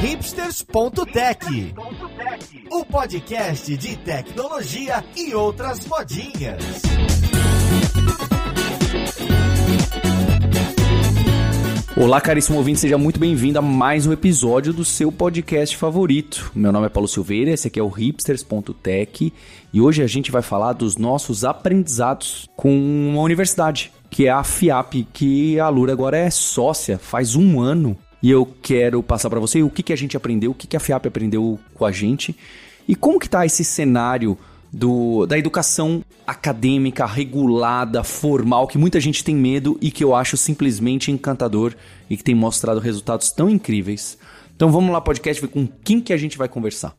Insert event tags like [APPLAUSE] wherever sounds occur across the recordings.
hipsters.tech, o podcast de tecnologia e outras modinhas. Olá, caríssimo ouvinte, seja muito bem-vindo a mais um episódio do seu podcast favorito. Meu nome é Paulo Silveira, esse aqui é o hipsters.tech e hoje a gente vai falar dos nossos aprendizados com uma universidade, que é a FIAP, que a Lura agora é sócia, faz um ano. E eu quero passar para você o que, que a gente aprendeu, o que, que a FIAP aprendeu com a gente e como que tá esse cenário do, da educação acadêmica, regulada, formal, que muita gente tem medo e que eu acho simplesmente encantador e que tem mostrado resultados tão incríveis. Então vamos lá, podcast, ver com quem que a gente vai conversar.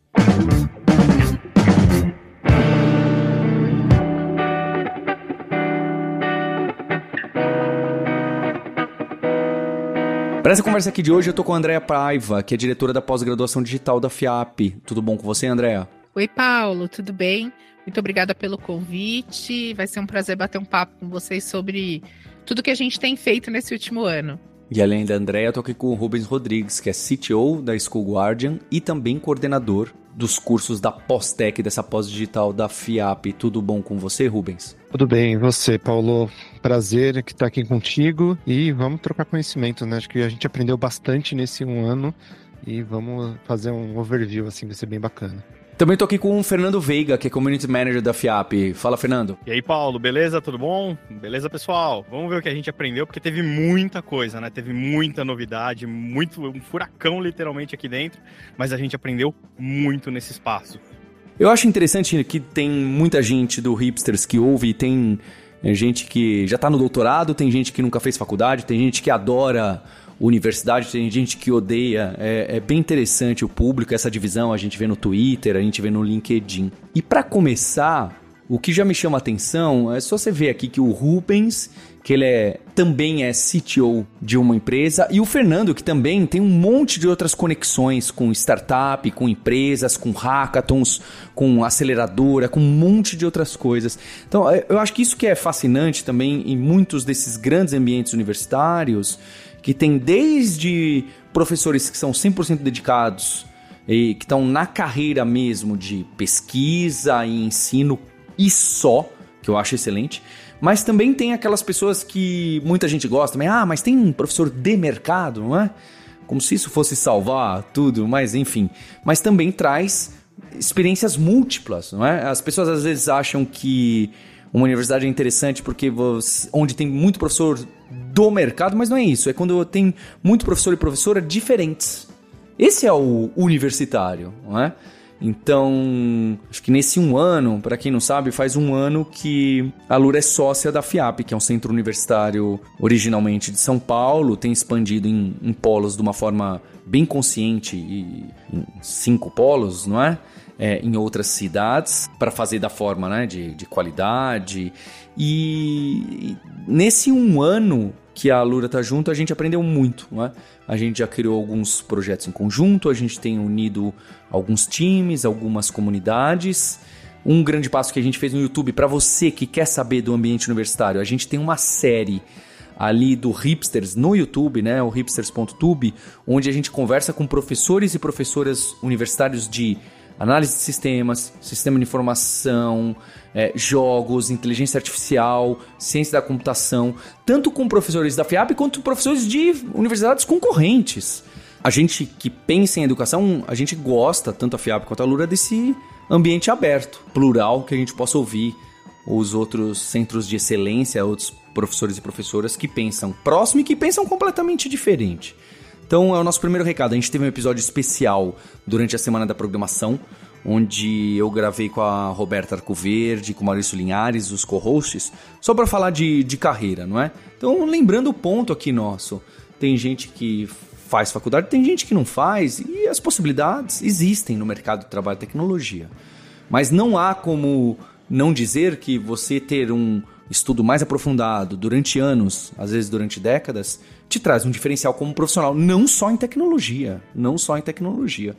Para essa conversa aqui de hoje, eu tô com a Andrea Paiva, que é diretora da pós-graduação digital da FIAP. Tudo bom com você, Andrea? Oi, Paulo, tudo bem? Muito obrigada pelo convite. Vai ser um prazer bater um papo com vocês sobre tudo que a gente tem feito nesse último ano. E além da Andrea, eu tô aqui com o Rubens Rodrigues, que é CTO da School Guardian e também coordenador dos cursos da Pós-Tech, dessa pós-digital da FIAP. Tudo bom com você, Rubens? Tudo bem, e você, Paulo? Prazer que estar aqui contigo e vamos trocar conhecimento, né? Acho que a gente aprendeu bastante nesse um ano e vamos fazer um overview, assim, vai ser bem bacana. Também tô aqui com o Fernando Veiga, que é Community Manager da FIAP. Fala, Fernando. E aí, Paulo, beleza? Tudo bom? Beleza, pessoal? Vamos ver o que a gente aprendeu, porque teve muita coisa, né? Teve muita novidade, muito um furacão literalmente aqui dentro, mas a gente aprendeu muito nesse espaço. Eu acho interessante que tem muita gente do Hipsters que ouve e tem é, gente que já tá no doutorado, tem gente que nunca fez faculdade, tem gente que adora universidade, tem gente que odeia. É, é, bem interessante o público, essa divisão a gente vê no Twitter, a gente vê no LinkedIn. E para começar, o que já me chama atenção é só você ver aqui que o Rubens, que ele é, também é CTO de uma empresa, e o Fernando, que também tem um monte de outras conexões com startup, com empresas, com hackathons, com aceleradora, com um monte de outras coisas. Então, eu acho que isso que é fascinante também em muitos desses grandes ambientes universitários que tem desde professores que são 100% dedicados e que estão na carreira mesmo de pesquisa e ensino e só, que eu acho excelente, mas também tem aquelas pessoas que muita gente gosta, mas, ah, mas tem um professor de mercado, não é? Como se isso fosse salvar tudo, mas enfim. Mas também traz experiências múltiplas, não é? As pessoas às vezes acham que uma universidade é interessante porque você, onde tem muito professor do mercado, mas não é isso. É quando tem muito professor e professora diferentes. Esse é o universitário, não é? Então, acho que nesse um ano, para quem não sabe, faz um ano que a Lura é sócia da FIAP, que é um centro universitário originalmente de São Paulo, tem expandido em, em polos de uma forma bem consciente, e, em cinco polos, não é? É, em outras cidades para fazer da forma né, de, de qualidade. E, nesse um ano que a Lura tá junto, a gente aprendeu muito, né? A gente já criou alguns projetos em conjunto, a gente tem unido alguns times, algumas comunidades. Um grande passo que a gente fez no YouTube para você que quer saber do ambiente universitário, a gente tem uma série ali do Hipsters no YouTube, né, o hipsters.tube, onde a gente conversa com professores e professoras universitários de análise de sistemas, sistema de informação, é, jogos, inteligência artificial, ciência da computação, tanto com professores da FIAP quanto professores de universidades concorrentes. A gente que pensa em educação, a gente gosta, tanto a FIAP quanto a Lura, desse ambiente aberto, plural, que a gente possa ouvir os outros centros de excelência, outros professores e professoras que pensam próximo e que pensam completamente diferente. Então é o nosso primeiro recado. A gente teve um episódio especial durante a semana da programação, onde eu gravei com a Roberta Arcoverde, com o Maurício Linhares, os co-hosts, só para falar de, de carreira, não é? Então, lembrando o ponto aqui nosso: tem gente que faz faculdade, tem gente que não faz, e as possibilidades existem no mercado de trabalho e tecnologia. Mas não há como não dizer que você ter um estudo mais aprofundado durante anos, às vezes durante décadas, te traz um diferencial como profissional, não só em tecnologia, não só em tecnologia.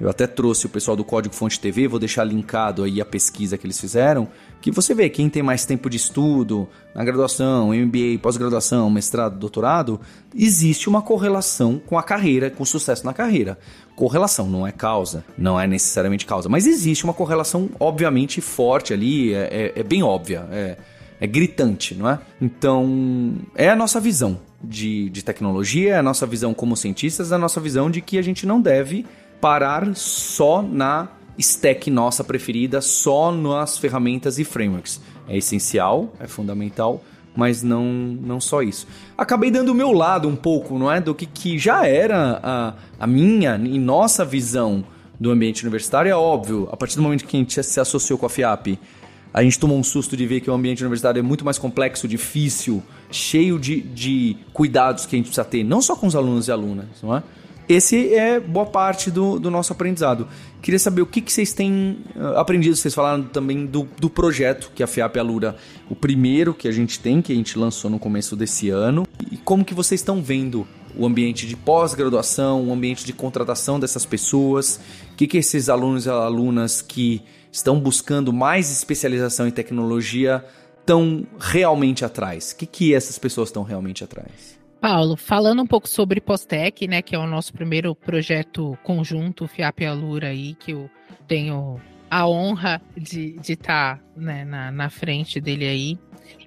Eu até trouxe o pessoal do Código Fonte TV, vou deixar linkado aí a pesquisa que eles fizeram, que você vê quem tem mais tempo de estudo na graduação, MBA, pós-graduação, mestrado, doutorado, existe uma correlação com a carreira, com o sucesso na carreira. Correlação, não é causa, não é necessariamente causa, mas existe uma correlação obviamente forte ali, é, é, é bem óbvia, é, é gritante, não é? Então, é a nossa visão de, de tecnologia, é a nossa visão como cientistas, é a nossa visão de que a gente não deve parar só na stack nossa preferida, só nas ferramentas e frameworks. É essencial, é fundamental, mas não, não só isso. Acabei dando o meu lado um pouco, não é? Do que, que já era a, a minha e nossa visão do ambiente universitário. É óbvio, a partir do momento que a gente se associou com a FIAP, a gente tomou um susto de ver que o ambiente universitário é muito mais complexo, difícil, cheio de, de cuidados que a gente precisa ter, não só com os alunos e alunas, não é? esse é boa parte do, do nosso aprendizado. Queria saber o que, que vocês têm uh, aprendido. Vocês falaram também do, do projeto que a FIAP Alura, o primeiro que a gente tem, que a gente lançou no começo desse ano. E como que vocês estão vendo o ambiente de pós-graduação, o ambiente de contratação dessas pessoas? O que, que esses alunos e alunas que estão buscando mais especialização em tecnologia estão realmente atrás? O que, que essas pessoas estão realmente atrás? Paulo, falando um pouco sobre Postec, né, que é o nosso primeiro projeto conjunto, FIAP e Alura aí, que eu tenho a honra de estar tá, né, na, na frente dele aí.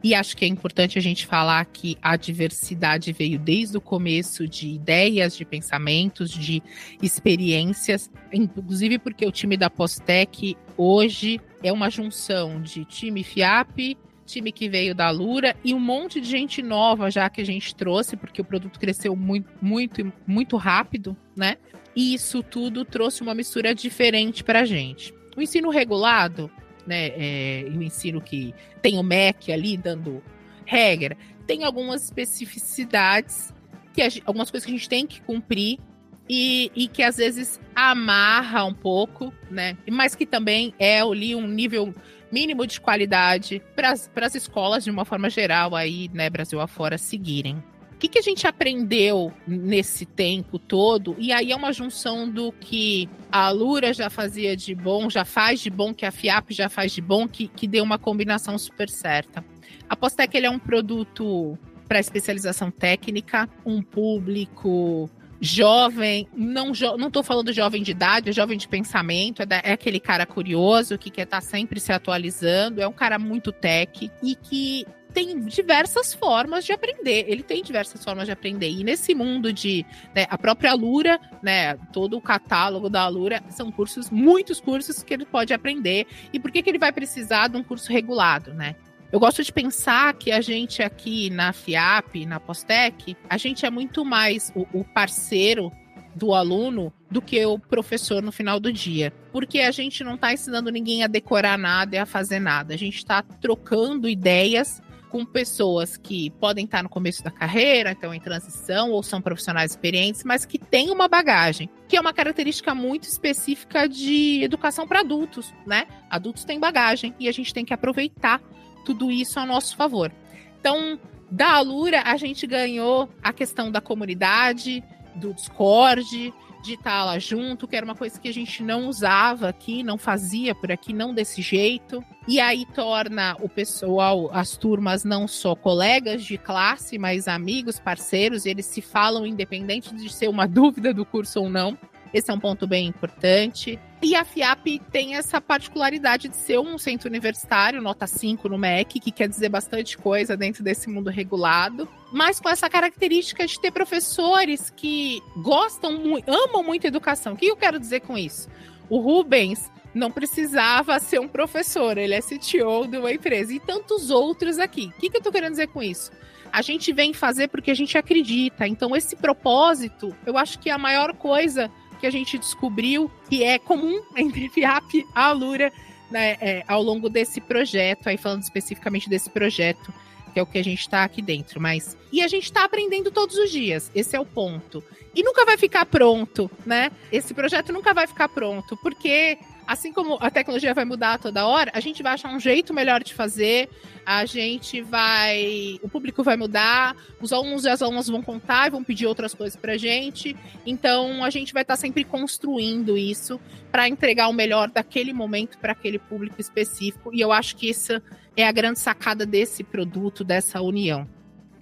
E acho que é importante a gente falar que a diversidade veio desde o começo de ideias, de pensamentos, de experiências, inclusive porque o time da Postec hoje é uma junção de time FIAP, time que veio da Lura e um monte de gente nova já que a gente trouxe, porque o produto cresceu muito, muito, muito rápido, né? E isso tudo trouxe uma mistura diferente para a gente. O ensino regulado, né? É, o ensino que tem o MEC ali dando regra, tem algumas especificidades, que a, algumas coisas que a gente tem que cumprir e, e, que às vezes amarra um pouco, né? Mas que também é ali um nível mínimo de qualidade para as escolas, de uma forma geral, aí, né, Brasil afora, seguirem. O que, que a gente aprendeu nesse tempo todo? E aí é uma junção do que a Lura já fazia de bom, já faz de bom, que a FIAP já faz de bom, que, que deu uma combinação super certa. A Postec ele é um produto para especialização técnica, um público jovem, não jo não tô falando jovem de idade, é jovem de pensamento, é, da, é aquele cara curioso que quer estar tá sempre se atualizando, é um cara muito tech e que tem diversas formas de aprender. Ele tem diversas formas de aprender. E nesse mundo de né, a própria Alura, né, todo o catálogo da Alura são cursos, muitos cursos que ele pode aprender. E por que, que ele vai precisar de um curso regulado, né? Eu gosto de pensar que a gente aqui na FIAP, na Postec, a gente é muito mais o, o parceiro do aluno do que o professor no final do dia. Porque a gente não está ensinando ninguém a decorar nada e a fazer nada. A gente está trocando ideias com pessoas que podem estar no começo da carreira, então em transição, ou são profissionais experientes, mas que têm uma bagagem, que é uma característica muito específica de educação para adultos, né? Adultos têm bagagem e a gente tem que aproveitar tudo isso a nosso favor. Então, da Alura, a gente ganhou a questão da comunidade, do Discord, de estar lá junto, que era uma coisa que a gente não usava aqui, não fazia por aqui, não desse jeito. E aí torna o pessoal, as turmas, não só colegas de classe, mas amigos, parceiros, eles se falam independente de ser uma [LAUGHS] dúvida do curso ou não. Esse é um ponto bem importante. E a FIAP tem essa particularidade de ser um centro universitário, nota 5 no MEC, que quer dizer bastante coisa dentro desse mundo regulado, mas com essa característica de ter professores que gostam amam muito a educação. O que eu quero dizer com isso? O Rubens não precisava ser um professor, ele é CTO de uma empresa e tantos outros aqui. O que, que eu estou querendo dizer com isso? A gente vem fazer porque a gente acredita. Então, esse propósito, eu acho que é a maior coisa que a gente descobriu que é comum [LAUGHS] entre FIAP e Alura né, é, ao longo desse projeto, aí falando especificamente desse projeto, que é o que a gente está aqui dentro. Mas e a gente está aprendendo todos os dias. Esse é o ponto. E nunca vai ficar pronto, né? Esse projeto nunca vai ficar pronto, porque assim como a tecnologia vai mudar toda hora, a gente vai achar um jeito melhor de fazer, a gente vai. O público vai mudar, os alunos e as alunas vão contar e vão pedir outras coisas pra gente. Então a gente vai estar tá sempre construindo isso para entregar o melhor daquele momento para aquele público específico. E eu acho que essa é a grande sacada desse produto, dessa união.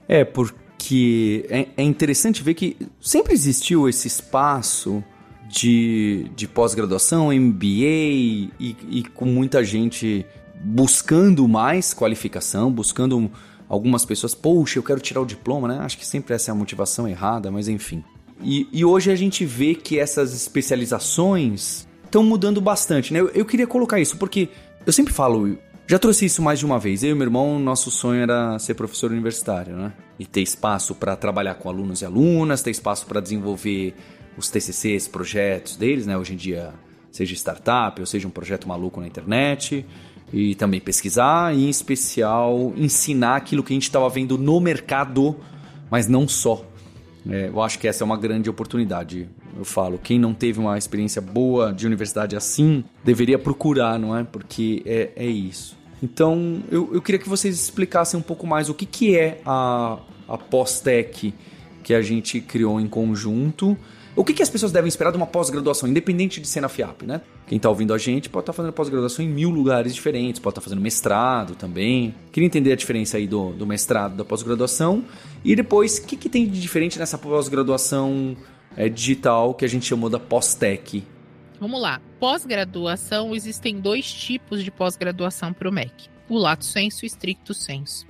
É, porque é, é interessante ver que sempre existiu esse espaço de, de pós-graduação, MBA e, e com muita gente buscando mais qualificação, buscando algumas pessoas, poxa, eu quero tirar o diploma, né? Acho que sempre essa é a motivação errada, mas enfim. E, e hoje a gente vê que essas especializações estão mudando bastante, né? Eu, eu, queria colocar isso porque eu sempre falo, já trouxe isso mais de uma vez. Eu e meu irmão, nosso sonho era ser professor universitário, né? E ter espaço para trabalhar com alunos e alunas, ter espaço para desenvolver os TCCs, projetos deles, né? Hoje em dia, seja startup ou seja um projeto maluco na internet. E também pesquisar e, em especial, ensinar aquilo que a gente estava vendo no mercado, mas não só. É, eu acho que essa é uma grande oportunidade. Eu falo, quem não teve uma experiência boa de universidade assim, deveria procurar, não é? Porque é, é isso. Então, eu, eu queria que vocês explicassem um pouco mais o que, que é a, a pós-tech que a gente criou em conjunto o que, que as pessoas devem esperar de uma pós-graduação, independente de ser na FIAP, né? Quem está ouvindo a gente pode estar tá fazendo pós-graduação em mil lugares diferentes, pode estar tá fazendo mestrado também. Queria entender a diferença aí do, do mestrado, da pós-graduação. E depois, o que, que tem de diferente nessa pós-graduação é, digital que a gente chamou da pós-tech? Vamos lá. Pós-graduação, existem dois tipos de pós-graduação para o MEC. O lato senso e o stricto senso.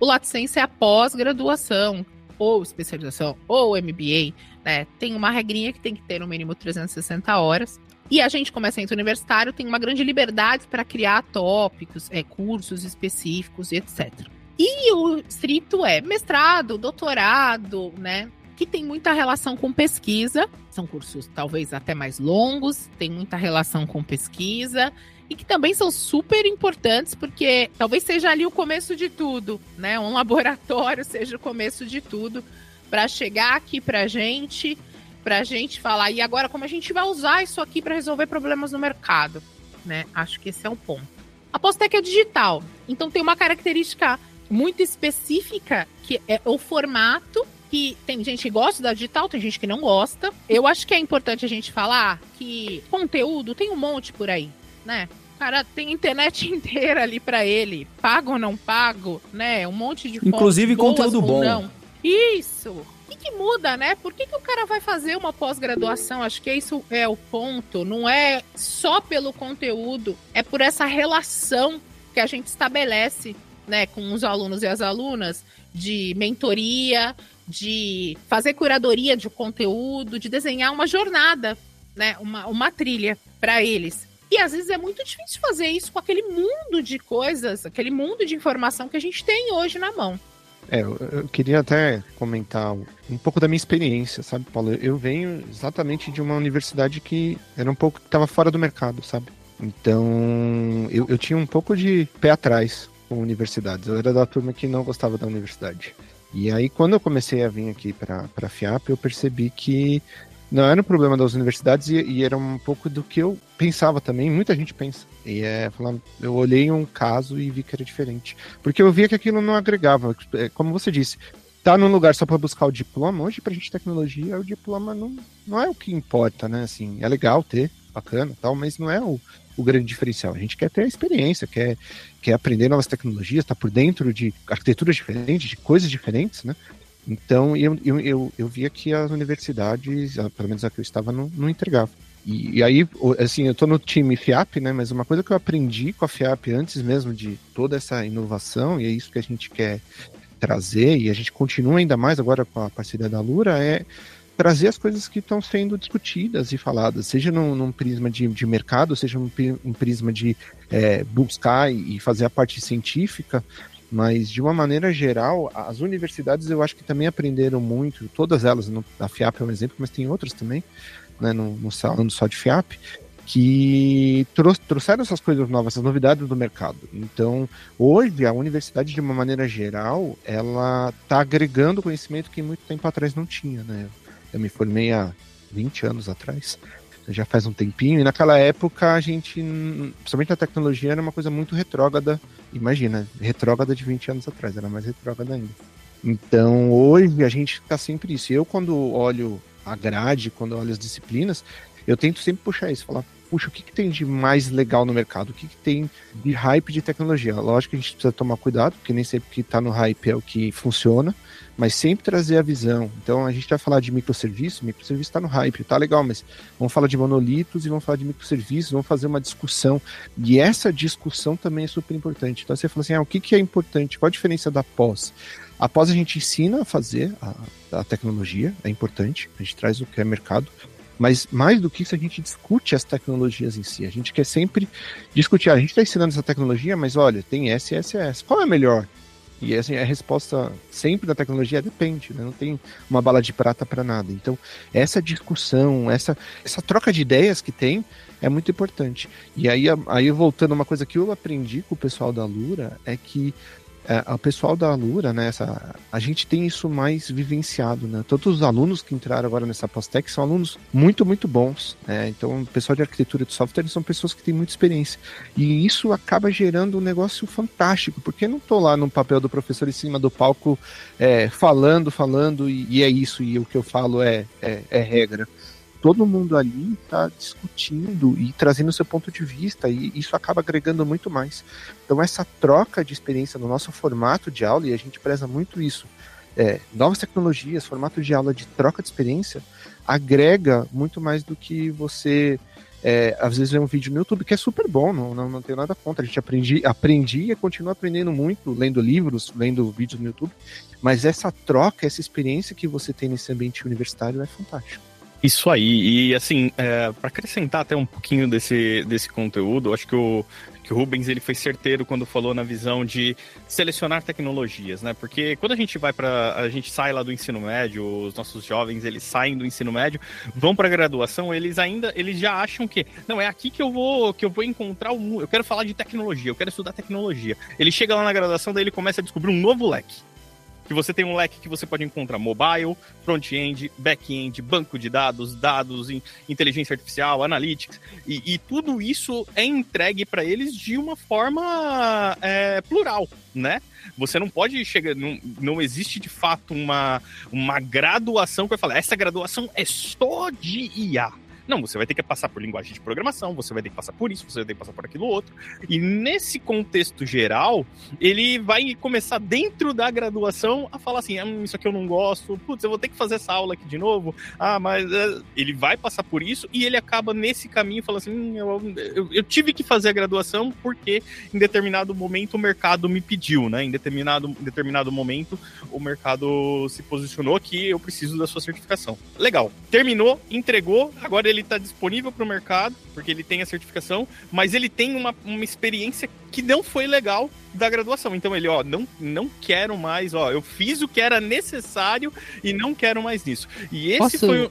O lato senso é a pós-graduação, ou especialização, ou MBA, né? Tem uma regrinha que tem que ter no mínimo 360 horas. E a gente, como é centro universitário, tem uma grande liberdade para criar tópicos, é, cursos específicos e etc. E o estrito é mestrado, doutorado, né? Que tem muita relação com pesquisa. São cursos talvez até mais longos, tem muita relação com pesquisa e que também são super importantes porque talvez seja ali o começo de tudo, né? Um [LAUGHS] laboratório seja o começo de tudo para chegar aqui para gente, para gente falar e agora como a gente vai usar isso aqui para resolver problemas no mercado, né? Acho que esse é o ponto. A Postec é digital, então tem uma característica muito específica que é o formato que tem gente que gosta da digital, tem gente que não gosta. Eu acho que é importante a gente falar que conteúdo tem um monte por aí né? Cara, tem internet [LAUGHS] inteira ali para ele, pago ou não pago, né? Um monte de Inclusive conteúdo bom. Não. Isso. O que, que, muda, né? Por que, que o cara vai fazer uma pós-graduação? Acho que isso é o ponto. Não é só pelo conteúdo, é por essa relação que a gente estabelece, né, com os alunos e as alunas de mentoria, de fazer curadoria de conteúdo, de desenhar uma jornada, né, uma, uma trilha para eles. E às vezes é muito difícil fazer isso com aquele mundo de coisas, aquele mundo de informação que a gente tem hoje na mão. É, eu, queria até comentar um pouco da minha experiência, sabe, Paulo? Eu venho exatamente de uma universidade que era um pouco que estava fora do mercado, sabe? Então, eu, eu tinha um pouco de pé atrás com universidades. Eu era da turma que não gostava da universidade. E aí, quando eu comecei a vir aqui para a FIAP, eu percebi que não era um problema das universidades e, e, era um pouco do que eu pensava também, muita gente pensa. E é, falando, eu olhei um caso e vi que era diferente. Porque eu via que aquilo não agregava. É, como você disse, tá num lugar só para buscar o diploma, hoje pra gente tecnologia, o diploma não, não é o que importa, né? Assim, é legal ter, bacana tal, mas não é o, o grande diferencial. A gente quer ter a experiência, quer, quer aprender novas tecnologias, tá por dentro de arquiteturas diferentes, de coisas diferentes, né? Então, eu, eu, eu, eu via que as universidades, pelo menos a que eu estava, não, não entregava. E, e, aí, assim, eu estou no time FIAP, né? Mas uma coisa que eu aprendi com a FIAP antes mesmo de toda essa inovação, e é isso que a gente quer trazer, e a gente continua ainda mais agora com a parceria da Lura, é trazer as coisas que estão sendo discutidas e faladas, seja num, num prisma de, de, mercado, seja num, num prisma de é, buscar e fazer a parte científica, mas, de uma maneira geral, as universidades eu acho que também aprenderam muito, todas elas, a FIAP é um exemplo, mas tem outras também, né, no, no falando só de FIAP, que trouxeram essas coisas novas, essas novidades do mercado. Então, hoje, a universidade, de uma maneira geral, ela está agregando conhecimento que muito tempo atrás não tinha, né? Eu me formei há 20 anos atrás. Já faz um tempinho, e naquela época a gente, principalmente a tecnologia, era uma coisa muito retrógrada. Imagina, retrógrada de 20 anos atrás, era mais retrógrada ainda. Então hoje a gente está sempre isso. Eu, quando olho a grade, quando olho as disciplinas, eu tento sempre puxar isso, falar, puxa, o que, que tem de mais legal no mercado? O que, que tem de hype de tecnologia? Lógico que a gente precisa tomar cuidado, porque nem sempre que está no hype é o que funciona, mas sempre trazer a visão. Então a gente vai falar de microserviço, microserviço está no hype, tá legal, mas vamos falar de monolitos e vamos falar de microserviços, vamos fazer uma discussão. E essa discussão também é super importante. Então você fala assim, ah, o que, que é importante? Qual a diferença da pós? Após a gente ensina a fazer a, a tecnologia, é importante, a gente traz o que é mercado, mas mais do que isso, a gente discute as tecnologias em si. A gente quer sempre discutir. A gente está ensinando essa tecnologia, mas olha, tem S, S, S. Qual é melhor? E assim, a resposta sempre da tecnologia depende, né? não tem uma bala de prata para nada. Então, essa discussão, essa, essa troca de ideias que tem é muito importante. E aí, aí voltando uma coisa que eu aprendi com o pessoal da Lura é que é, o pessoal da Alura, né, essa, a gente tem isso mais vivenciado, né? Todos os alunos que entraram agora nessa Postec são alunos muito, muito bons. Né? Então, o pessoal de arquitetura de software são pessoas que têm muita experiência. E isso acaba gerando um negócio fantástico, porque não estou lá no papel do professor em cima do palco é, falando, falando, e, e, é isso, e o que eu falo é, é, é regra todo mundo ali está discutindo e trazendo seu ponto de vista, e isso acaba agregando muito mais. Então, essa troca de experiência no nosso formato de aula, e a gente preza muito isso, é, novas tecnologias, formato de aula de troca de experiência, agrega muito mais do que você. É, às vezes vê um vídeo no YouTube que é super bom, não, não, não tenho nada contra. A gente aprendi, aprendi e continua aprendendo muito, lendo livros, lendo vídeos no YouTube. Mas essa troca, essa experiência que você tem nesse ambiente universitário é fantástico. Isso aí, e assim, é, para acrescentar até um pouquinho desse, desse conteúdo, acho que o, que o Rubens ele foi certeiro quando falou na visão de selecionar tecnologias, né? Porque quando a gente vai para a gente sai lá do ensino médio, os nossos jovens eles saem do ensino médio, vão para graduação, eles ainda eles já acham que não é aqui que eu vou que eu vou encontrar o eu quero falar de tecnologia, eu quero estudar tecnologia. Ele chega lá na graduação, daí ele começa a descobrir um novo leque que você tem um leque que você pode encontrar mobile, front-end, back-end, banco de dados, dados, inteligência artificial, analytics, e, e tudo isso é entregue para eles de uma forma é, plural, né? Você não pode chegar, não, não existe de fato uma, uma graduação que vai falar, essa graduação é só de IA não, você vai ter que passar por linguagem de programação, você vai ter que passar por isso, você vai ter que passar por aquilo outro. E nesse contexto geral, ele vai começar dentro da graduação a falar assim: hum, isso aqui eu não gosto, putz, eu vou ter que fazer essa aula aqui de novo. Ah, mas uh, ele vai passar por isso e ele acaba nesse caminho falando assim: hum, eu, eu, eu, tive que fazer a graduação porque em determinado momento o mercado me pediu, né? Em determinado, em determinado momento o mercado se posicionou que eu preciso da sua certificação. Legal, terminou, entregou, agora ele ele está disponível para o mercado, porque ele tem a certificação, mas ele tem uma, uma experiência que não foi legal da graduação. Então ele, ó, não, não quero mais, ó, eu fiz o que era necessário e não quero mais nisso. E esse Posso, foi,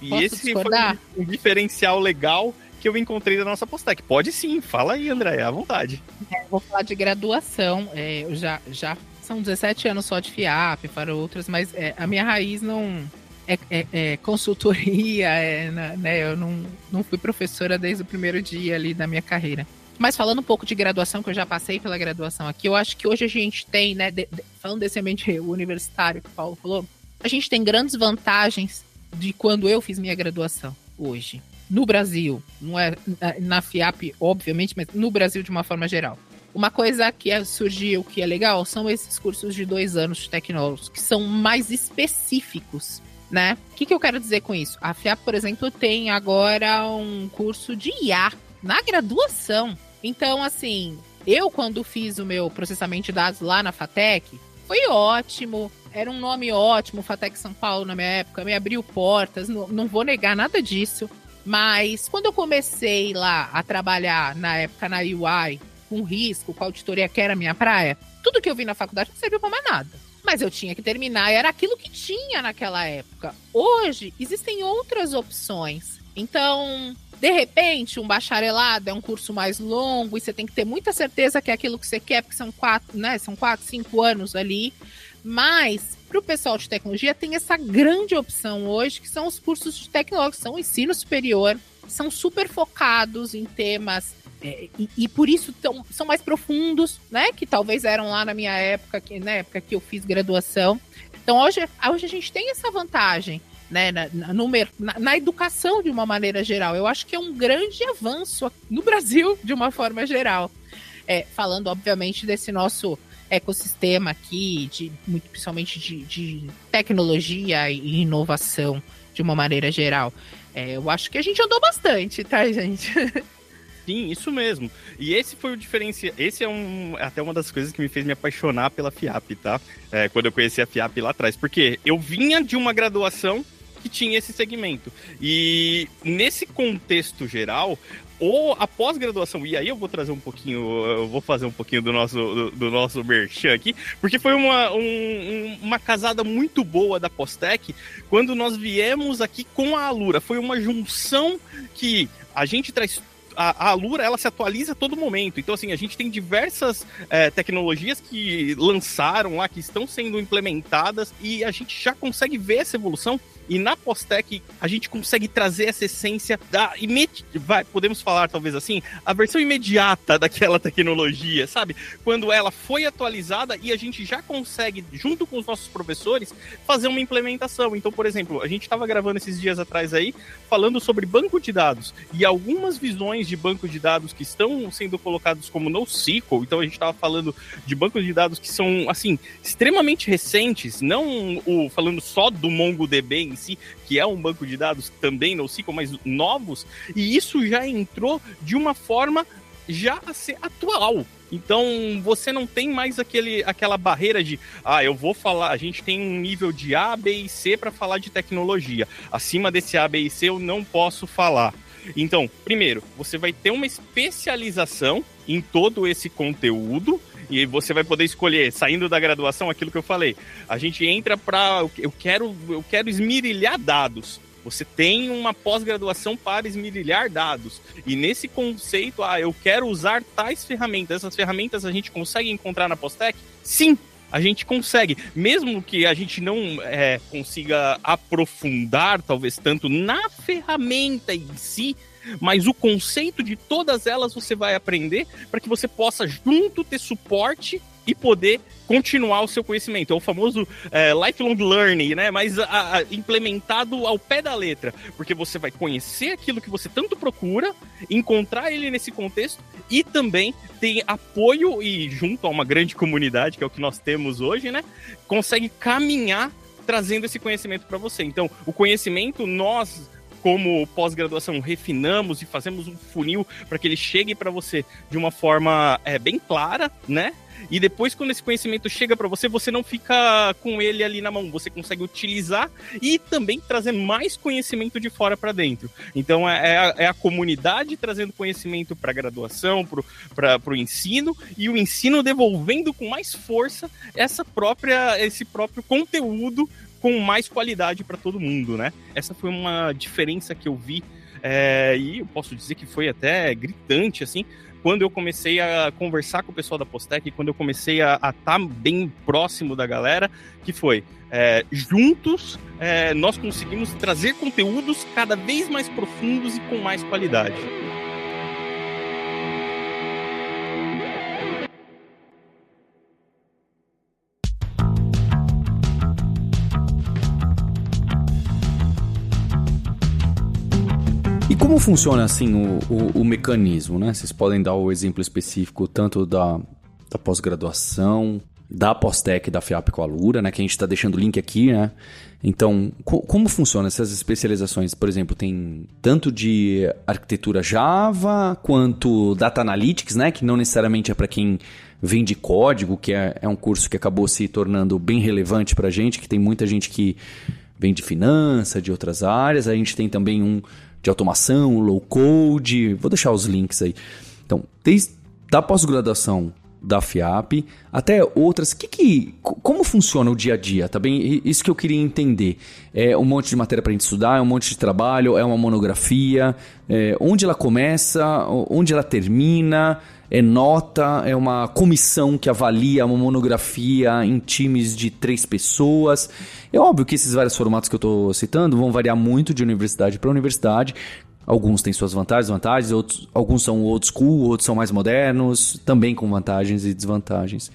e esse foi um, um diferencial legal que eu encontrei da nossa Postec. Pode sim, fala aí, André, à vontade. É, vou falar de graduação. É, eu já, já são 17 anos só de FIAP, para outras, mas é, a minha raiz não é, é, é consultoria, [LAUGHS] é, né? Eu não, não fui professora desde o primeiro dia ali da minha carreira. Mas falando um pouco de graduação, que eu já passei pela graduação aqui, eu acho que hoje a gente tem, né, de, de, falando desse ambiente [LAUGHS] universitário que o Paulo falou, a gente tem grandes vantagens de quando eu fiz minha graduação hoje. No Brasil, não é na FIAP, obviamente, mas no Brasil de uma forma geral. Uma coisa que é, surgiu que é legal são esses cursos de dois anos de tecnólogos, que são mais específicos né? O que, que eu quero dizer com isso? A FIAP, por exemplo, tem agora um curso de IA na graduação. Então, assim, eu quando fiz o meu processamento de dados lá na FATEC, foi ótimo. Era um nome ótimo, FATEC São Paulo na minha época, me abriu portas, não, não vou negar nada disso. Mas quando eu comecei lá a trabalhar na época na UI, com risco, com auditoria que era a minha praia, tudo que eu vi na faculdade não serviu para mais nada. Mas eu tinha que terminar, era aquilo que tinha naquela época. Hoje, existem outras opções. Então, de repente, um bacharelado é um curso mais longo e você tem que ter muita certeza que é aquilo que você quer, porque são quatro, né? São quatro, cinco anos ali. Mas, para o pessoal de tecnologia, tem essa grande opção hoje, que são os cursos de tecnologia, são o ensino superior, são super focados em temas é, e, e, por isso tão, são mais profundos, né? Que talvez eram lá na minha época, que, na época que eu fiz graduação. Então hoje, hoje a gente tem essa vantagem. Né, na, na, na educação de uma maneira geral. Eu acho que é um grande avanço no Brasil, de uma forma geral. É, falando, obviamente, desse nosso ecossistema aqui, de, muito principalmente de, de tecnologia e inovação, de uma maneira geral. É, eu acho que a gente andou bastante, tá, gente? [LAUGHS] Sim, isso mesmo. E esse foi o diferencial. Esse é um, até uma das coisas que me fez me apaixonar pela FIAP, tá? É, quando eu conheci a FIAP lá atrás. Porque eu vinha de uma graduação que tinha esse segmento. E nesse contexto geral, ou a pós-graduação, e aí eu vou trazer um pouquinho, eu vou fazer um pouquinho do nosso, do, do nosso merchan aqui, porque foi uma, um, uma casada muito boa da Postec quando nós viemos aqui com a Alura. Foi uma junção que a gente traz a, a Alura ela se atualiza a todo momento. Então, assim, a gente tem diversas é, tecnologias que lançaram lá, que estão sendo implementadas, e a gente já consegue ver essa evolução e na Postec a gente consegue trazer essa essência da vai, podemos falar talvez assim, a versão imediata daquela tecnologia, sabe? Quando ela foi atualizada e a gente já consegue junto com os nossos professores fazer uma implementação. Então, por exemplo, a gente estava gravando esses dias atrás aí falando sobre banco de dados e algumas visões de banco de dados que estão sendo colocados como NoSQL. Então a gente estava falando de bancos de dados que são assim extremamente recentes, não o falando só do MongoDB em que é um banco de dados também NoSQL, mas novos, e isso já entrou de uma forma já a ser atual. Então você não tem mais aquele, aquela barreira de, ah, eu vou falar, a gente tem um nível de A, B e C para falar de tecnologia. Acima desse A, B e C eu não posso falar. Então, primeiro, você vai ter uma especialização em todo esse conteúdo e você vai poder escolher, saindo da graduação, aquilo que eu falei. A gente entra para. Eu quero, eu quero esmirilhar dados. Você tem uma pós-graduação para esmirilhar dados. E nesse conceito, ah, eu quero usar tais ferramentas. Essas ferramentas a gente consegue encontrar na Postec? Sim, a gente consegue. Mesmo que a gente não é, consiga aprofundar, talvez tanto na ferramenta em si, mas o conceito de todas elas você vai aprender para que você possa junto ter suporte e poder continuar o seu conhecimento. É o famoso é, lifelong learning, né? Mas a, a, implementado ao pé da letra, porque você vai conhecer aquilo que você tanto procura, encontrar ele nesse contexto e também tem apoio e junto a uma grande comunidade, que é o que nós temos hoje, né? Consegue caminhar trazendo esse conhecimento para você. Então, o conhecimento nós como pós-graduação refinamos e fazemos um funil para que ele chegue para você de uma forma é, bem clara, né? E depois, quando esse conhecimento chega para você, você não fica com ele ali na mão, você consegue utilizar e também trazer mais conhecimento de fora para dentro. Então, é, é, a, é, a, comunidade trazendo conhecimento para a graduação, para o ensino, e o ensino devolvendo com mais força essa própria, esse próprio conteúdo com mais qualidade para todo mundo, né? Essa foi uma diferença que eu vi é, e eu posso dizer que foi até gritante, assim, quando eu comecei a conversar com o pessoal da Postec, quando eu comecei a estar tá bem próximo da galera, que foi, é, juntos é, nós conseguimos trazer conteúdos cada vez mais profundos e com mais qualidade. Como funciona assim o, o, o, mecanismo, né? Vocês podem dar o exemplo específico tanto da, da pós-graduação, da Postec da FIAP com a Lura, né? Que a gente está deixando o link aqui, né? Então, co como funciona essas especializações? Por exemplo, tem tanto de arquitetura Java quanto Data Analytics, né? Que não necessariamente é para quem vende código, que é, é um curso que acabou se tornando bem relevante para a gente, que tem muita gente que vem de finança, de outras áreas. A gente tem também um de automação, low code. Vou deixar os links aí. Então, desde da pós-graduação da FIAP até outras. Que que, como funciona o dia a dia? Tá bem? Isso que eu queria entender. É um monte de matéria para a gente estudar, é um monte de trabalho, é uma monografia. É, onde ela começa, onde ela termina é nota, é uma comissão que avalia uma monografia em times de três pessoas. É óbvio que esses vários formatos que eu estou citando vão variar muito de universidade para universidade. Alguns têm suas vantagens, desvantagens, outros, alguns são old school, outros são mais modernos, também com vantagens e desvantagens.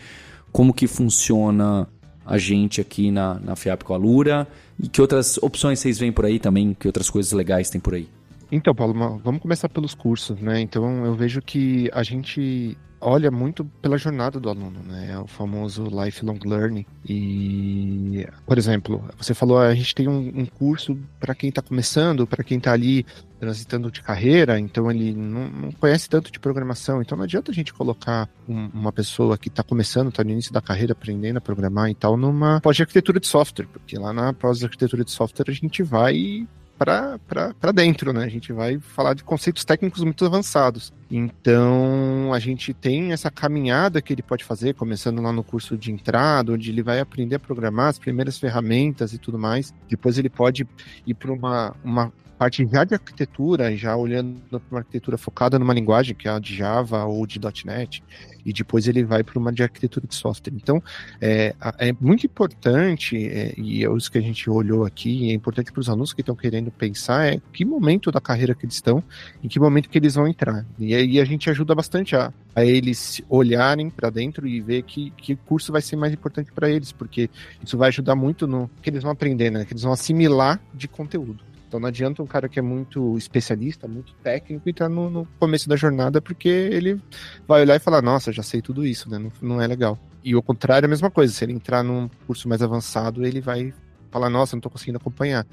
Como que funciona a gente aqui na, na FIAP com a Lura e que outras opções vocês veem por aí também, que outras coisas legais tem por aí? Então, Paulo, vamos começar pelos cursos, né? Então, eu vejo que a gente olha muito pela jornada do aluno, né? É o famoso lifelong learning. E, por exemplo, você falou, a gente tem um, um curso para quem está começando, para quem está ali transitando de carreira, então ele não, não, conhece tanto de programação, então não adianta a gente colocar um, uma pessoa que está começando, está no início da carreira, aprendendo a programar e tal, numa pós-arquitetura de software, porque lá na pós-arquitetura de software a gente vai para dentro, né? A gente vai falar de conceitos técnicos muito avançados. Então, a gente tem essa caminhada que ele pode fazer, começando lá no curso de entrada, onde ele vai aprender a programar as primeiras ferramentas e tudo mais. Depois ele pode ir para uma, uma parte já de arquitetura, já olhando para uma arquitetura focada numa linguagem que é a de Java ou de .NET, e depois ele vai para uma de arquitetura de software. Então, é, é muito importante, é, e é isso que a gente olhou aqui, é importante para os alunos que estão querendo pensar, é que momento da carreira que eles estão, em que momento que eles vão entrar. E aí a gente ajuda bastante a, a eles olharem para dentro e ver que, que curso vai ser mais importante para eles, porque isso vai ajudar muito no que eles vão aprender, né? Que eles vão assimilar de conteúdo. Então não adianta um cara que é muito especialista, muito técnico, entrar no, no começo da jornada, porque ele vai olhar e falar, nossa, já sei tudo isso, né? Não, não é legal. E o contrário é a mesma coisa, se ele entrar num curso mais avançado, ele vai falar, nossa, não estou conseguindo acompanhar.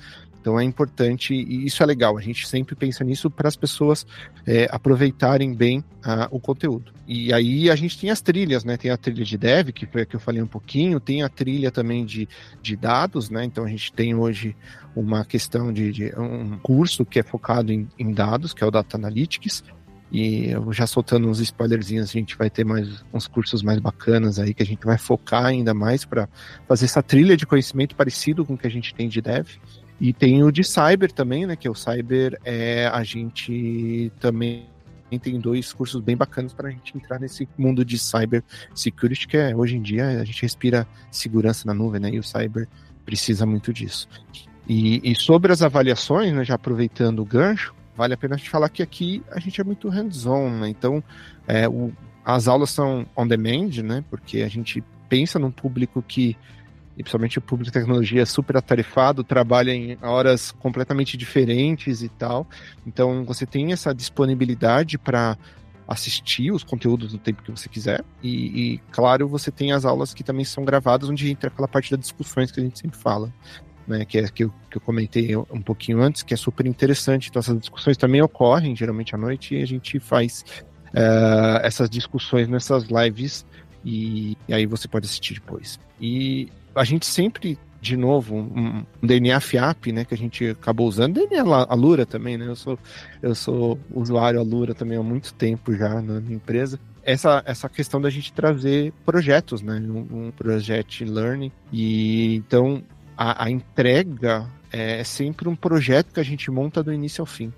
Então é importante, e isso é legal, a gente sempre pensa nisso para as pessoas é, aproveitarem bem uh, o conteúdo. E aí a gente tem as trilhas, né? Tem a trilha de dev, que foi a que eu falei um pouquinho, tem a trilha também de, de dados, né? Então a gente tem hoje uma questão de, de um curso que é focado em, em dados, que é o Data Analytics, e já soltando uns spoilerzinhos, a gente vai ter mais uns cursos mais bacanas aí que a gente vai focar ainda mais para fazer essa trilha de conhecimento parecido com o que a gente tem de dev. E tem o de cyber também, né? Que é o cyber é a gente também tem dois cursos bem bacanas para a gente entrar nesse mundo de cyber security, que é hoje em dia a gente respira segurança na nuvem, né? E o cyber precisa muito disso. E, e sobre as avaliações, né, já aproveitando o gancho, vale a pena a gente falar que aqui a gente é muito hands-on, né? Então, é, o, as aulas são on demand, né? Porque a gente pensa num público que e principalmente o público de tecnologia super atarefado, trabalha em horas completamente diferentes e tal. Então você tem essa disponibilidade para assistir os conteúdos no tempo que você quiser. E, e, claro, você tem as aulas que também são gravadas, onde entra aquela parte das discussões que a gente sempre fala. Né, que é que eu, que eu comentei um pouquinho antes, que é super interessante. Então, essas discussões também ocorrem geralmente à noite e a gente faz uh, essas discussões nessas lives e, e, aí você pode assistir depois. E a gente sempre, de novo, um, um DNA FIAP, né, que a gente acabou usando, DNA Alura também, né, eu sou, eu sou usuário Alura também há muito tempo já na minha empresa, essa, essa questão da gente trazer projetos, né, um, um projeto learning, e então a, a entrega é sempre um projeto que a gente monta do início ao fim.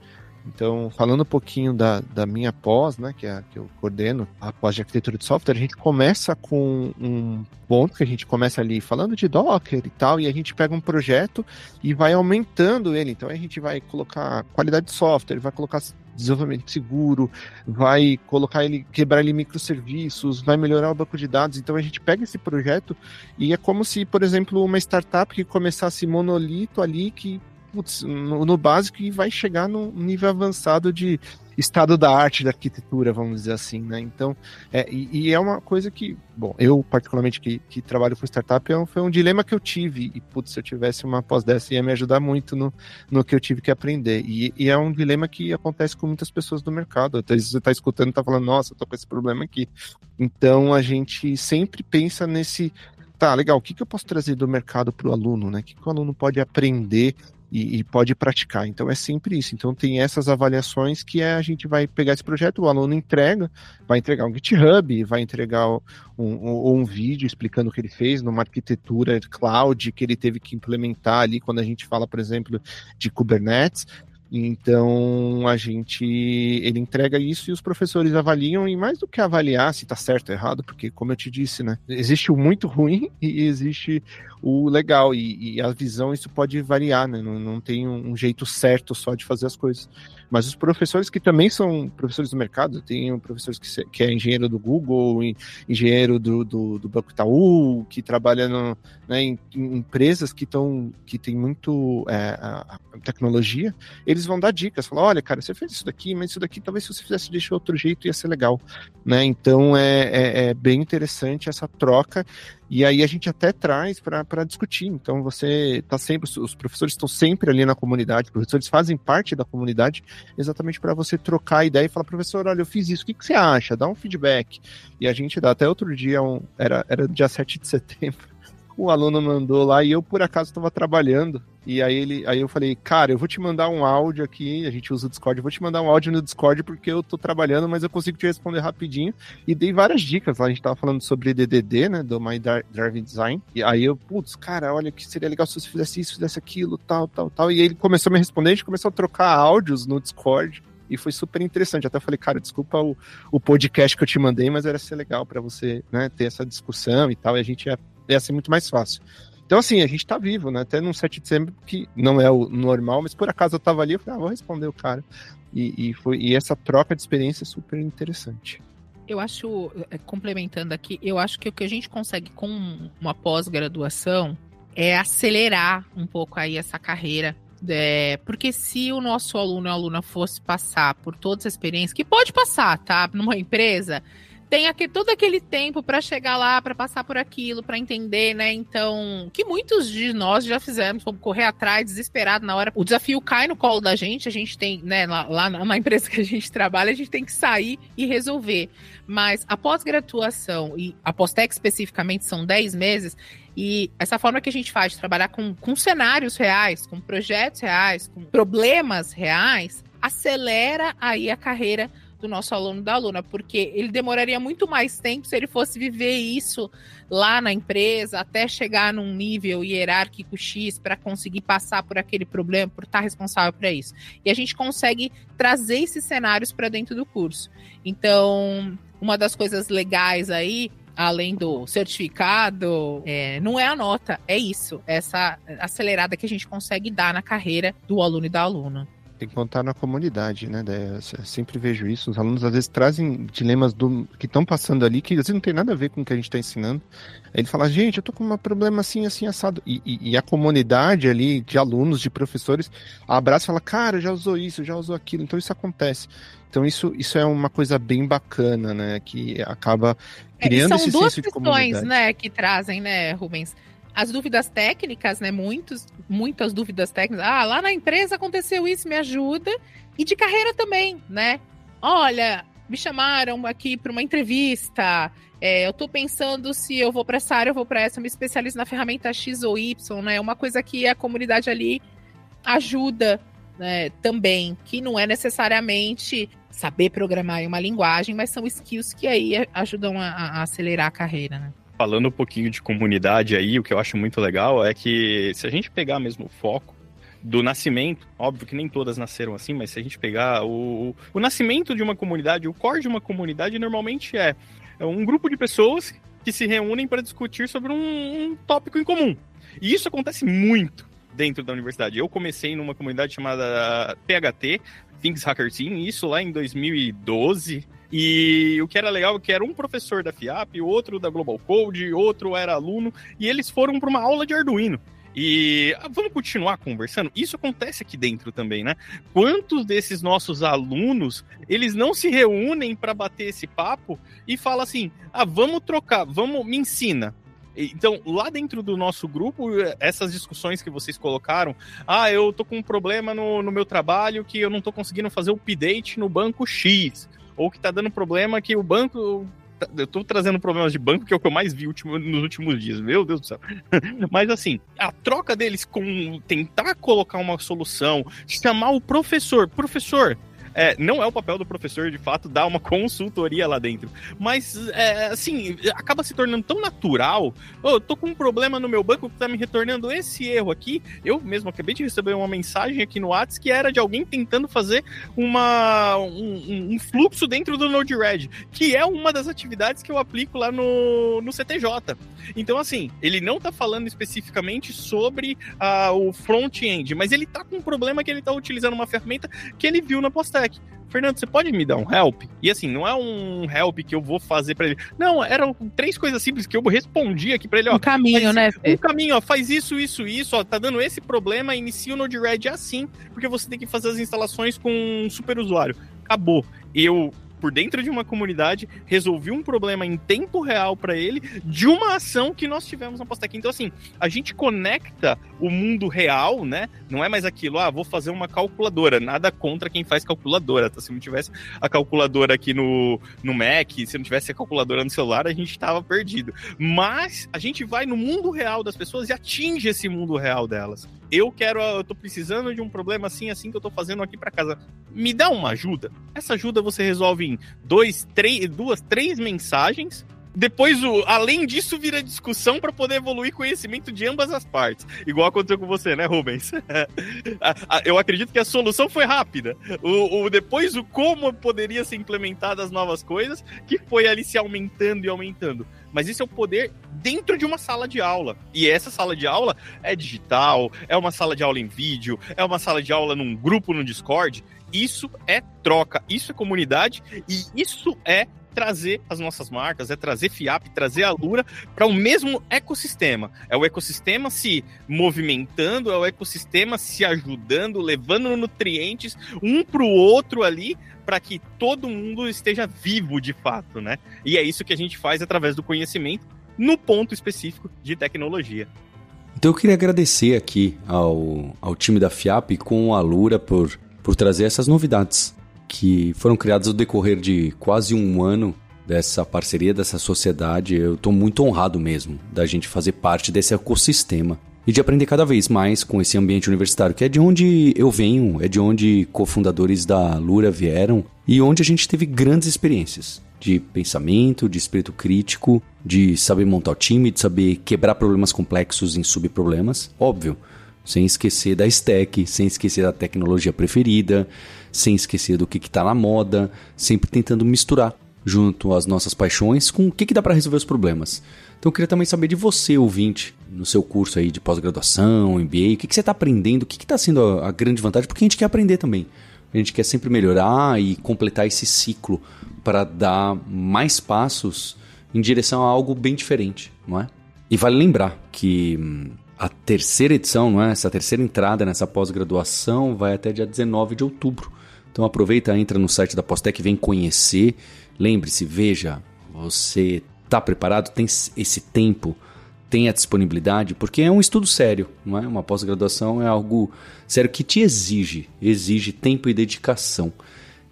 Então, falando um pouquinho da, da minha pós, né, que é que eu coordeno, a pós de arquitetura de software, a gente começa com um ponto que a gente começa ali falando de Docker e tal, e a gente pega um projeto e vai aumentando ele. Então, a gente vai colocar qualidade de software, vai colocar desenvolvimento seguro, vai colocar ele, quebrar ele em microserviços, vai melhorar o banco de dados. Então a gente pega esse projeto e é como se, por exemplo, uma startup que começasse monolito ali, que putz, no, no, básico e vai chegar no nível avançado de estado da arte da arquitetura, vamos dizer assim, né? Então, é, e, e, é uma coisa que, bom, eu particularmente que, que trabalho com startup, é um, foi um dilema que eu tive, e putz, se eu tivesse uma pós dessa ia me ajudar muito no, no que eu tive que aprender, e, e é um dilema que acontece com muitas pessoas do mercado, às vezes você está escutando e está falando, nossa, eu tô com esse problema aqui, então a gente sempre pensa nesse, tá, legal, o que, que eu posso trazer do mercado para o aluno, né? O que, que o aluno pode aprender e, e, pode praticar. Então é sempre isso. Então tem essas avaliações que é, a gente vai pegar esse projeto, o aluno entrega, vai entregar um GitHub, vai entregar um, um, um vídeo explicando o que ele fez numa arquitetura cloud que ele teve que implementar ali quando a gente fala, por exemplo, de Kubernetes. Então a gente ele entrega isso e os professores avaliam e mais do que avaliar se está certo ou errado, porque como eu te disse, né, existe o muito ruim [LAUGHS] e existe o legal e, e a visão isso pode variar, né? Não, não tem um, jeito certo só de fazer as coisas. Mas os professores que também são professores do mercado, tem professores que, que é engenheiro do Google, engenheiro do, do, do Banco Itaú, que trabalha no, né, em, em, empresas que estão que tem muito é, a, a tecnologia, eles vão dar dicas, falar, olha, cara, você fez isso daqui, mas isso daqui talvez se você fizesse de outro jeito ia ser legal, né? Então é, é, é bem interessante essa troca e aí a gente até traz para discutir. Então você está sempre, os professores estão sempre ali na comunidade, os professores fazem parte da comunidade exatamente para você trocar ideia e falar, professor, olha, eu fiz isso, o que, que você acha? Dá um feedback. E a gente dá até outro dia, um, era, era dia 7 de setembro, o aluno mandou lá e eu por acaso estava trabalhando e aí ele, aí eu falei, cara, eu vou te mandar um áudio aqui, a gente usa o Discord, eu vou te mandar um áudio no Discord porque eu tô trabalhando, mas eu consigo te responder rapidinho. E dei várias dicas lá, a gente tava falando sobre DDD, né, do My Driving Design. E aí eu, putz, cara, olha que seria legal se você fizesse isso, fizesse aquilo, tal, tal, tal. E ele começou a me responder, a gente começou a trocar áudios no Discord e foi super interessante. Até falei, cara, desculpa o, o podcast que eu te mandei, mas era ser legal para você né, ter essa discussão e tal, e a gente ia, ia ser muito mais fácil. Então, assim, a gente tá vivo, né? Até no 7 de dezembro, que não é o normal, mas por acaso eu tava ali, eu falei, ah, vou responder o cara. E, e, foi, e essa troca de experiência é super interessante. Eu acho, é, complementando aqui, eu acho que o que a gente consegue com uma pós-graduação é acelerar um pouco aí essa carreira. É, porque se o nosso aluno ou aluna fosse passar por toda essa experiência, que pode passar, tá? Numa empresa, tem aqui, todo aquele tempo para chegar lá, para passar por aquilo, para entender, né? Então, que muitos de nós já fizemos, vamos correr atrás, desesperado na hora. O desafio cai no colo da gente, a gente tem, né, lá, lá na empresa que a gente trabalha, a gente tem que sair e resolver. Mas a pós-graduação e a pós-tec especificamente são 10 meses, e essa forma que a gente faz de trabalhar com, com cenários reais, com projetos reais, com problemas reais, acelera aí a carreira do nosso aluno da aluna, porque ele demoraria muito mais tempo se ele fosse viver isso lá na empresa, até chegar num nível hierárquico X para conseguir passar por aquele problema, por estar responsável para isso. E a gente consegue trazer esses cenários para dentro do curso. Então, uma das coisas legais aí além do certificado, é, não é a nota, é isso, essa acelerada que a gente consegue dar na carreira do aluno e da aluna tem que contar na comunidade, né? Eu sempre vejo isso. Os alunos às vezes trazem dilemas do, que estão passando ali que às vezes não tem nada a ver com o que a gente está ensinando. Aí ele fala, gente, eu tô com um problema assim, assim, assado. E, e, e, a comunidade ali de alunos, de professores, abraça e fala, cara, já usou isso, já usou aquilo. Então isso acontece. Então isso, isso é uma coisa bem bacana, né? Que acaba é, criando é, esse senso de comunidade. São duas questões, né, que trazem, né, Rubens? As dúvidas técnicas, né? Muitos, muitas dúvidas técnicas. Ah, lá na empresa aconteceu isso, me ajuda. E de carreira também, né? Olha, me chamaram aqui para uma entrevista. É, eu estou pensando se eu vou para essa área, eu vou para essa, eu me especializo na ferramenta X ou Y, né? Uma coisa que a comunidade ali ajuda né, também, que não é necessariamente saber programar em uma linguagem, mas são skills que aí ajudam a, a acelerar a carreira, né? Falando um pouquinho de comunidade aí, o que eu acho muito legal é que se a gente pegar mesmo o foco do nascimento, óbvio que nem todas nasceram assim, mas se a gente pegar o, o nascimento de uma comunidade, o core de uma comunidade normalmente é, é um grupo de pessoas que se reúnem para discutir sobre um, um tópico em comum. E isso acontece muito dentro da universidade. Eu comecei numa comunidade chamada PHT, Things Hacker Team, isso lá em 2012, e o que era legal é que era um professor da FIAP, outro da Global Code, outro era aluno, e eles foram para uma aula de Arduino. E ah, vamos continuar conversando? Isso acontece aqui dentro também, né? Quantos desses nossos alunos, eles não se reúnem para bater esse papo e falam assim: "Ah, vamos trocar, vamos me ensina". Então, lá dentro do nosso grupo, essas discussões que vocês colocaram, ah, eu tô com um problema no, no meu trabalho que eu não tô conseguindo fazer o update no banco X ou que tá dando problema que o banco eu tô trazendo problemas de banco, que é o que eu mais vi último, nos últimos dias. Meu Deus do céu. [LAUGHS] Mas assim, a troca deles com tentar colocar uma solução, chamar o professor. Professor, é, não é o papel do professor, de fato, dar uma [LAUGHS] consultoria lá dentro. Mas, é, assim, acaba se tornando tão natural. Oh, eu tô com um problema no meu banco que tá me retornando esse erro aqui. Eu mesmo acabei de receber uma mensagem aqui no WhatsApp que era de alguém tentando fazer uma, um, um fluxo dentro do Node-RED, que é uma das atividades que eu aplico lá no, no CTJ. Então, assim, ele não tá falando especificamente sobre uh, o front-end, mas ele tá com um problema que ele tá utilizando uma ferramenta que ele viu na Fernando, você pode me dar um help? E assim, não é um help que eu vou fazer para ele. Não, eram três coisas simples que eu respondi aqui para ele, ó. Um caminho, né? Um caminho, ó, faz isso, isso, isso, ó, tá dando esse problema, inicia o Node-RED assim, porque você tem que fazer as instalações com um super usuário. Acabou. Eu por dentro de uma comunidade, resolvi um problema em tempo real para ele de uma ação que nós tivemos na Postec. Então, assim, a gente conecta o mundo real, né? Não é mais aquilo, ah, vou fazer uma calculadora. Nada contra quem faz calculadora, tá? Se não tivesse a calculadora aqui no, no Mac, se não tivesse a calculadora no celular, a gente tava perdido. Mas a gente vai no mundo real das pessoas e atinge esse mundo real delas. Eu quero, eu tô precisando de um problema assim, assim que eu tô fazendo aqui para casa. Me dá uma ajuda. Essa ajuda você resolve em dois, três, duas, três mensagens. Depois, o, além disso, vira discussão para poder evoluir conhecimento de ambas as partes. Igual aconteceu com você, né, Rubens? [LAUGHS] Eu acredito que a solução foi rápida. O, o, depois, o como poderia ser implementadas as novas coisas, que foi ali se aumentando e aumentando. Mas isso é o poder dentro de uma sala de aula. E essa sala de aula é digital, é uma sala de aula em vídeo, é uma sala de aula num grupo no Discord. Isso é troca, isso é comunidade e isso é trazer as nossas marcas, é trazer FIAP, trazer a Lura para o mesmo ecossistema. É o ecossistema se movimentando, é o ecossistema se ajudando, levando nutrientes um para o outro ali, para que todo mundo esteja vivo de fato, né? E é isso que a gente faz através do conhecimento no ponto específico de tecnologia. Então eu queria agradecer aqui ao, ao time da FIAP com a Lura por por trazer essas novidades que foram criadas no decorrer de quase um ano dessa parceria, dessa sociedade. Eu estou muito honrado mesmo da gente fazer parte desse ecossistema e de aprender cada vez mais com esse ambiente universitário, que é de onde eu venho, é de onde cofundadores da Lura vieram e onde a gente teve grandes experiências de pensamento, de espírito crítico, de saber montar o time, de saber quebrar problemas complexos em subproblemas. Óbvio, sem esquecer da stack, sem esquecer da tecnologia preferida, sem esquecer do que está na moda, sempre tentando misturar junto às nossas paixões com o que, que dá para resolver os problemas. Então eu queria também saber de você, ouvinte, no seu curso aí de pós-graduação, MBA, o que, que você está aprendendo, o que está sendo a, a grande vantagem, porque a gente quer aprender também. A gente quer sempre melhorar e completar esse ciclo para dar mais passos em direção a algo bem diferente, não é? E vale lembrar que hum, a terceira edição, não é? Essa terceira entrada nessa pós-graduação vai até dia 19 de outubro. Então aproveita, entra no site da Postec, vem conhecer. Lembre-se, veja, você está preparado? Tem esse tempo? Tem a disponibilidade? Porque é um estudo sério, não é? Uma pós-graduação é algo sério que te exige, exige tempo e dedicação.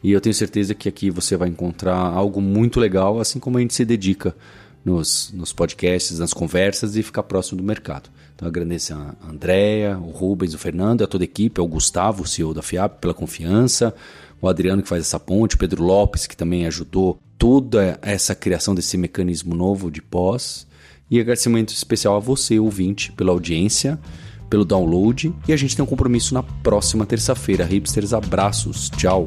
E eu tenho certeza que aqui você vai encontrar algo muito legal, assim como a gente se dedica nos, nos podcasts, nas conversas e ficar próximo do mercado. Então agradeço a Andréia, o Rubens, o Fernando, a toda a equipe, ao Gustavo, o CEO da FIAP, pela confiança, o Adriano que faz essa ponte, o Pedro Lopes que também ajudou toda essa criação desse mecanismo novo de pós. E agradecimento especial a você, ouvinte, pela audiência, pelo download. E a gente tem um compromisso na próxima terça-feira. Hipsters, abraços. Tchau.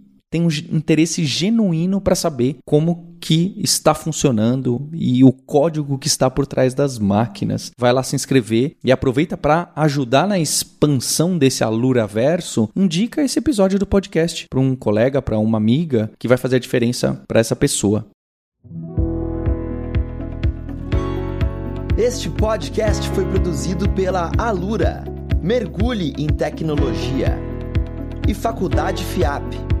tem um interesse genuíno para saber como que está funcionando e o código que está por trás das máquinas. Vai lá se inscrever e aproveita para ajudar na expansão desse Alura Verso. Indica esse episódio do podcast para um colega, para uma amiga que vai fazer a diferença para essa pessoa. Este podcast foi produzido pela Alura. Mergulhe em tecnologia. E Faculdade FIAP.